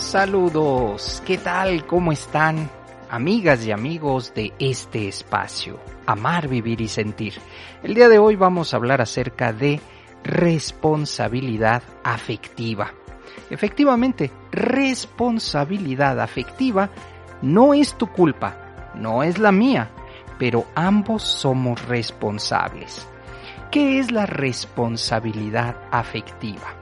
Saludos, ¿qué tal? ¿Cómo están? Amigas y amigos de este espacio, Amar, Vivir y Sentir. El día de hoy vamos a hablar acerca de responsabilidad afectiva. Efectivamente, responsabilidad afectiva no es tu culpa, no es la mía, pero ambos somos responsables. ¿Qué es la responsabilidad afectiva?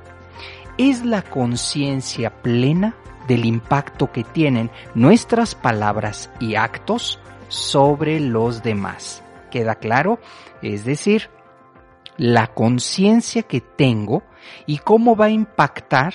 Es la conciencia plena del impacto que tienen nuestras palabras y actos sobre los demás. ¿Queda claro? Es decir, la conciencia que tengo y cómo va a impactar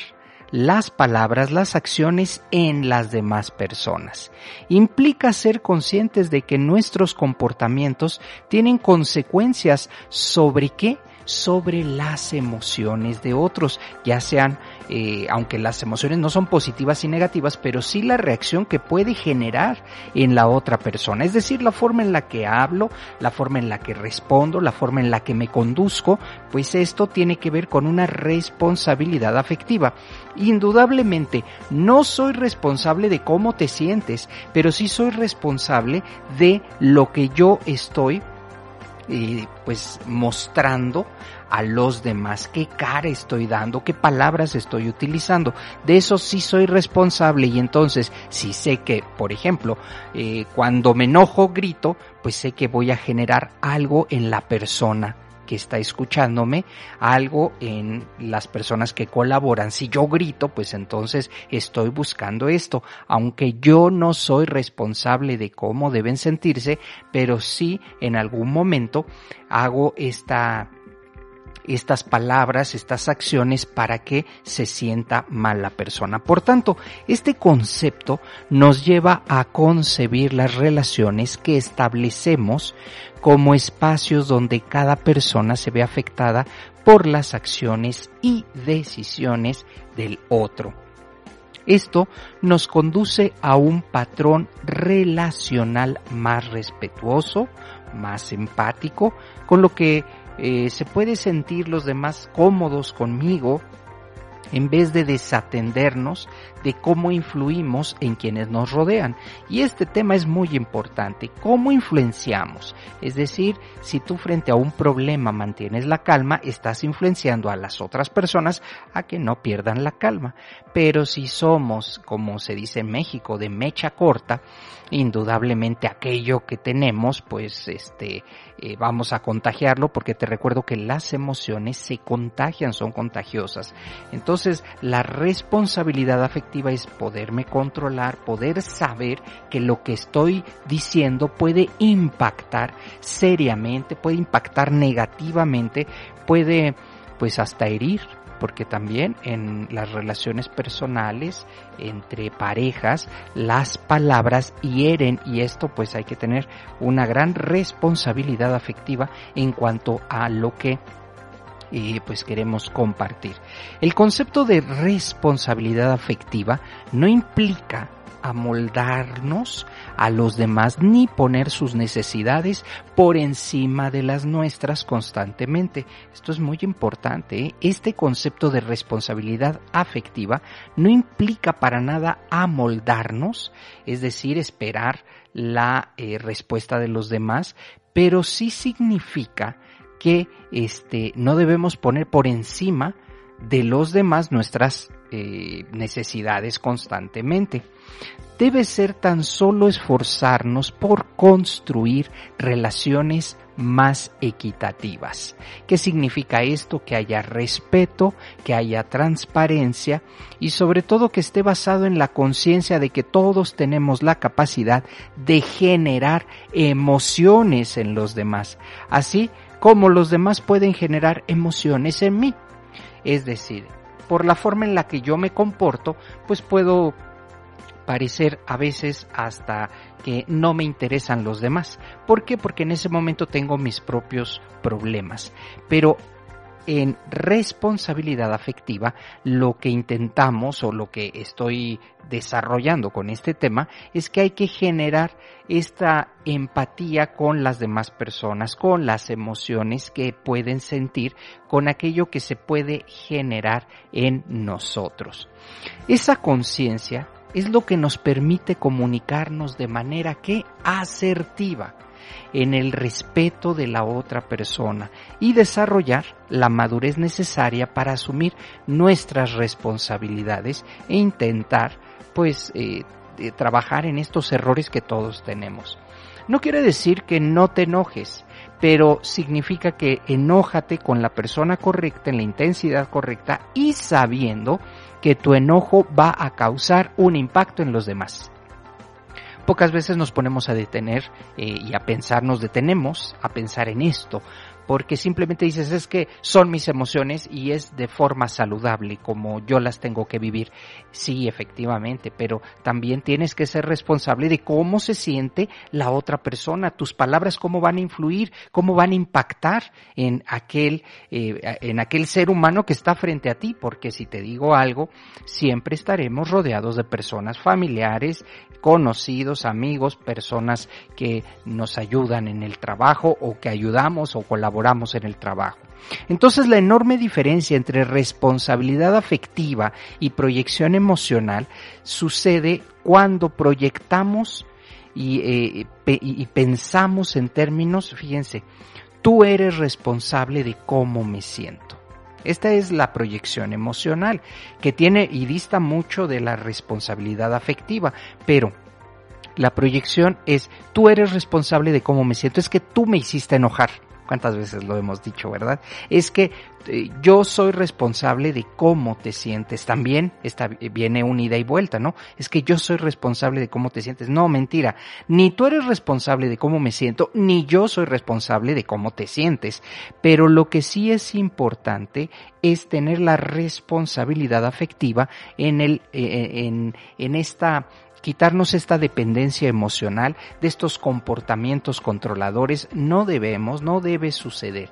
las palabras, las acciones en las demás personas. Implica ser conscientes de que nuestros comportamientos tienen consecuencias sobre qué? Sobre las emociones de otros, ya sean, eh, aunque las emociones no son positivas y negativas, pero sí la reacción que puede generar en la otra persona, es decir, la forma en la que hablo, la forma en la que respondo, la forma en la que me conduzco, pues esto tiene que ver con una responsabilidad afectiva. Indudablemente, no soy responsable de cómo te sientes, pero sí soy responsable de lo que yo estoy pues mostrando a los demás qué cara estoy dando, qué palabras estoy utilizando. De eso sí soy responsable y entonces si sé que, por ejemplo, eh, cuando me enojo grito, pues sé que voy a generar algo en la persona que está escuchándome, algo en las personas que colaboran. Si yo grito, pues entonces estoy buscando esto, aunque yo no soy responsable de cómo deben sentirse, pero sí en algún momento hago esta estas palabras, estas acciones para que se sienta mal la persona. Por tanto, este concepto nos lleva a concebir las relaciones que establecemos como espacios donde cada persona se ve afectada por las acciones y decisiones del otro. Esto nos conduce a un patrón relacional más respetuoso, más empático, con lo que eh, se puede sentir los demás cómodos conmigo en vez de desatendernos de cómo influimos en quienes nos rodean. Y este tema es muy importante, cómo influenciamos. Es decir, si tú frente a un problema mantienes la calma, estás influenciando a las otras personas a que no pierdan la calma. Pero si somos, como se dice en México, de mecha corta, indudablemente aquello que tenemos, pues este, eh, vamos a contagiarlo porque te recuerdo que las emociones se contagian, son contagiosas. Entonces, la responsabilidad afectiva es poderme controlar, poder saber que lo que estoy diciendo puede impactar seriamente, puede impactar negativamente, puede pues hasta herir porque también en las relaciones personales entre parejas las palabras hieren y esto pues hay que tener una gran responsabilidad afectiva en cuanto a lo que eh, pues queremos compartir. El concepto de responsabilidad afectiva no implica amoldarnos a los demás ni poner sus necesidades por encima de las nuestras constantemente. Esto es muy importante. ¿eh? Este concepto de responsabilidad afectiva no implica para nada amoldarnos, es decir, esperar la eh, respuesta de los demás, pero sí significa que este, no debemos poner por encima de los demás nuestras eh, necesidades constantemente. Debe ser tan solo esforzarnos por construir relaciones más equitativas. ¿Qué significa esto? Que haya respeto, que haya transparencia y sobre todo que esté basado en la conciencia de que todos tenemos la capacidad de generar emociones en los demás, así como los demás pueden generar emociones en mí. Es decir, por la forma en la que yo me comporto, pues puedo parecer a veces hasta que no me interesan los demás. ¿Por qué? Porque en ese momento tengo mis propios problemas. Pero en responsabilidad afectiva, lo que intentamos o lo que estoy desarrollando con este tema es que hay que generar esta empatía con las demás personas, con las emociones que pueden sentir, con aquello que se puede generar en nosotros. Esa conciencia es lo que nos permite comunicarnos de manera que asertiva en el respeto de la otra persona y desarrollar la madurez necesaria para asumir nuestras responsabilidades e intentar pues eh, trabajar en estos errores que todos tenemos. No quiere decir que no te enojes, pero significa que enójate con la persona correcta, en la intensidad correcta y sabiendo que tu enojo va a causar un impacto en los demás. Pocas veces nos ponemos a detener eh, y a pensar, nos detenemos a pensar en esto, porque simplemente dices es que son mis emociones y es de forma saludable como yo las tengo que vivir. Sí, efectivamente, pero también tienes que ser responsable de cómo se siente la otra persona, tus palabras cómo van a influir, cómo van a impactar en aquel eh, en aquel ser humano que está frente a ti, porque si te digo algo, siempre estaremos rodeados de personas familiares, conocidos, amigos, personas que nos ayudan en el trabajo o que ayudamos o colaboramos en el trabajo. Entonces la enorme diferencia entre responsabilidad afectiva y proyección emocional sucede cuando proyectamos y, eh, y pensamos en términos, fíjense, tú eres responsable de cómo me siento. Esta es la proyección emocional que tiene y dista mucho de la responsabilidad afectiva, pero la proyección es tú eres responsable de cómo me siento, es que tú me hiciste enojar cuántas veces lo hemos dicho, ¿verdad? Es que eh, yo soy responsable de cómo te sientes. También está, viene un ida y vuelta, ¿no? Es que yo soy responsable de cómo te sientes. No, mentira. Ni tú eres responsable de cómo me siento, ni yo soy responsable de cómo te sientes. Pero lo que sí es importante es tener la responsabilidad afectiva en el, eh, en, en esta quitarnos esta dependencia emocional de estos comportamientos controladores. No debemos, no debe suceder.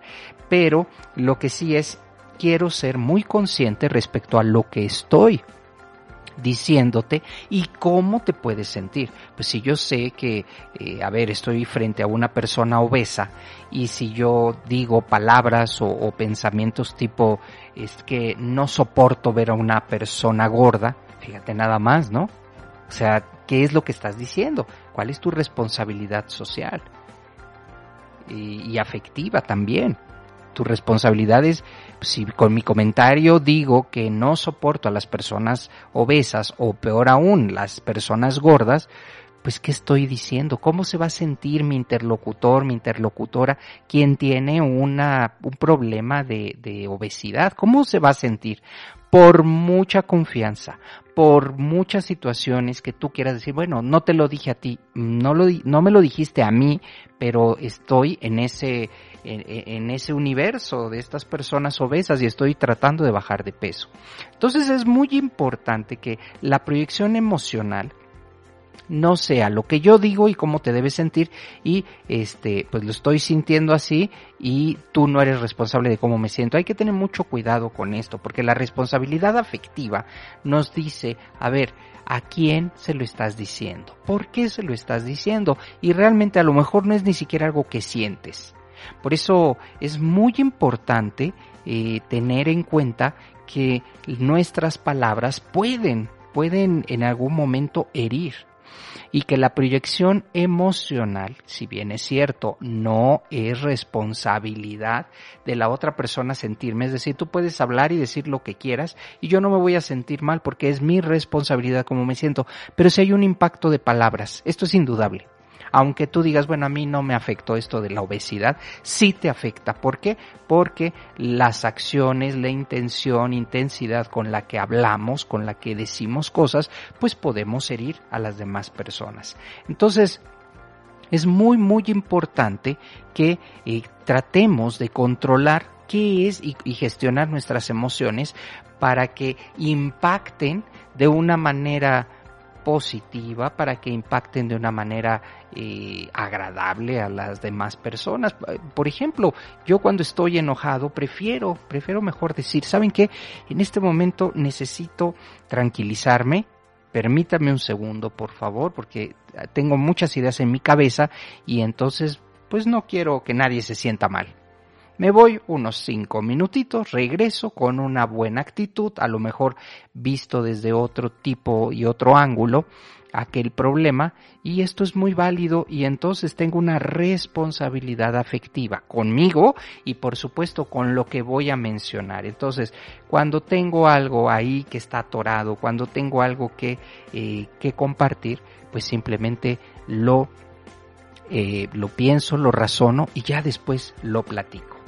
Pero lo que sí es, quiero ser muy consciente respecto a lo que estoy diciéndote y cómo te puedes sentir. Pues si yo sé que, eh, a ver, estoy frente a una persona obesa y si yo digo palabras o, o, pensamientos tipo es que no soporto ver a una persona gorda, fíjate nada más, ¿no? O sea, ¿qué es lo que estás diciendo? ¿Cuál es tu responsabilidad social? Y, afectiva también. Tu responsabilidad es, si con mi comentario digo que no soporto a las personas obesas o peor aún, las personas gordas, pues ¿qué estoy diciendo? ¿Cómo se va a sentir mi interlocutor, mi interlocutora, quien tiene una, un problema de, obesidad? ¿Cómo se va a sentir? por mucha confianza, por muchas situaciones que tú quieras decir, bueno, no te lo dije a ti, no, lo, no me lo dijiste a mí, pero estoy en ese, en, ese universo de estas personas obesas y estoy tratando de bajar de peso. Entonces es muy importante que la proyección emocional no sea lo que yo digo y cómo te debes sentir y este pues lo estoy sintiendo así y tú no eres responsable de cómo me siento. Hay que tener mucho cuidado con esto porque la responsabilidad afectiva nos dice, a ver, ¿a quién se lo estás diciendo? ¿Por qué se lo estás diciendo? Y realmente a lo mejor no es ni siquiera algo que sientes. Por eso es muy importante eh, tener en cuenta que nuestras palabras pueden, pueden en algún momento herir y que la proyección emocional, si bien es cierto, no es responsabilidad de la otra persona sentirme, es decir, tú puedes hablar y decir lo que quieras y yo no me voy a sentir mal porque es mi responsabilidad como me siento, pero si hay un impacto de palabras, esto es indudable. Aunque tú digas, bueno, a mí no me afectó esto de la obesidad, sí te afecta. ¿Por qué? Porque las acciones, la intención, intensidad con la que hablamos, con la que decimos cosas, pues podemos herir a las demás personas. Entonces, es muy, muy importante que eh, tratemos de controlar qué es y, gestionar nuestras emociones para que impacten de una manera positiva para que impacten de una manera eh, agradable a las demás personas. Por ejemplo, yo cuando estoy enojado prefiero, prefiero mejor decir, ¿saben qué? En este momento necesito tranquilizarme, permítame un segundo, por favor, porque tengo muchas ideas en mi cabeza y entonces pues no quiero que nadie se sienta mal. Me voy unos cinco minutitos, regreso con una buena actitud, a lo mejor visto desde otro tipo y otro ángulo, aquel problema y esto es muy válido y entonces tengo una responsabilidad afectiva conmigo y por supuesto con lo que voy a mencionar. Entonces, cuando tengo algo ahí que está atorado, cuando tengo algo que, eh, que compartir, pues simplemente lo, eh, lo pienso, lo razono y ya después lo platico.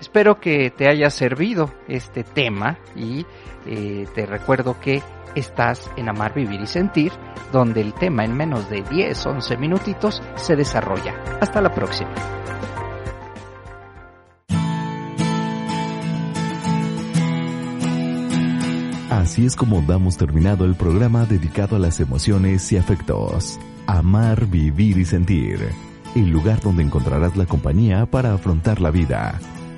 Espero que te haya servido este tema y eh, te recuerdo que estás en Amar, Vivir y Sentir, donde el tema en menos de 10, 11 minutitos se desarrolla. Hasta la próxima. Así es como damos terminado el programa dedicado a las emociones y afectos. Amar, vivir y sentir. El lugar donde encontrarás la compañía para afrontar la vida.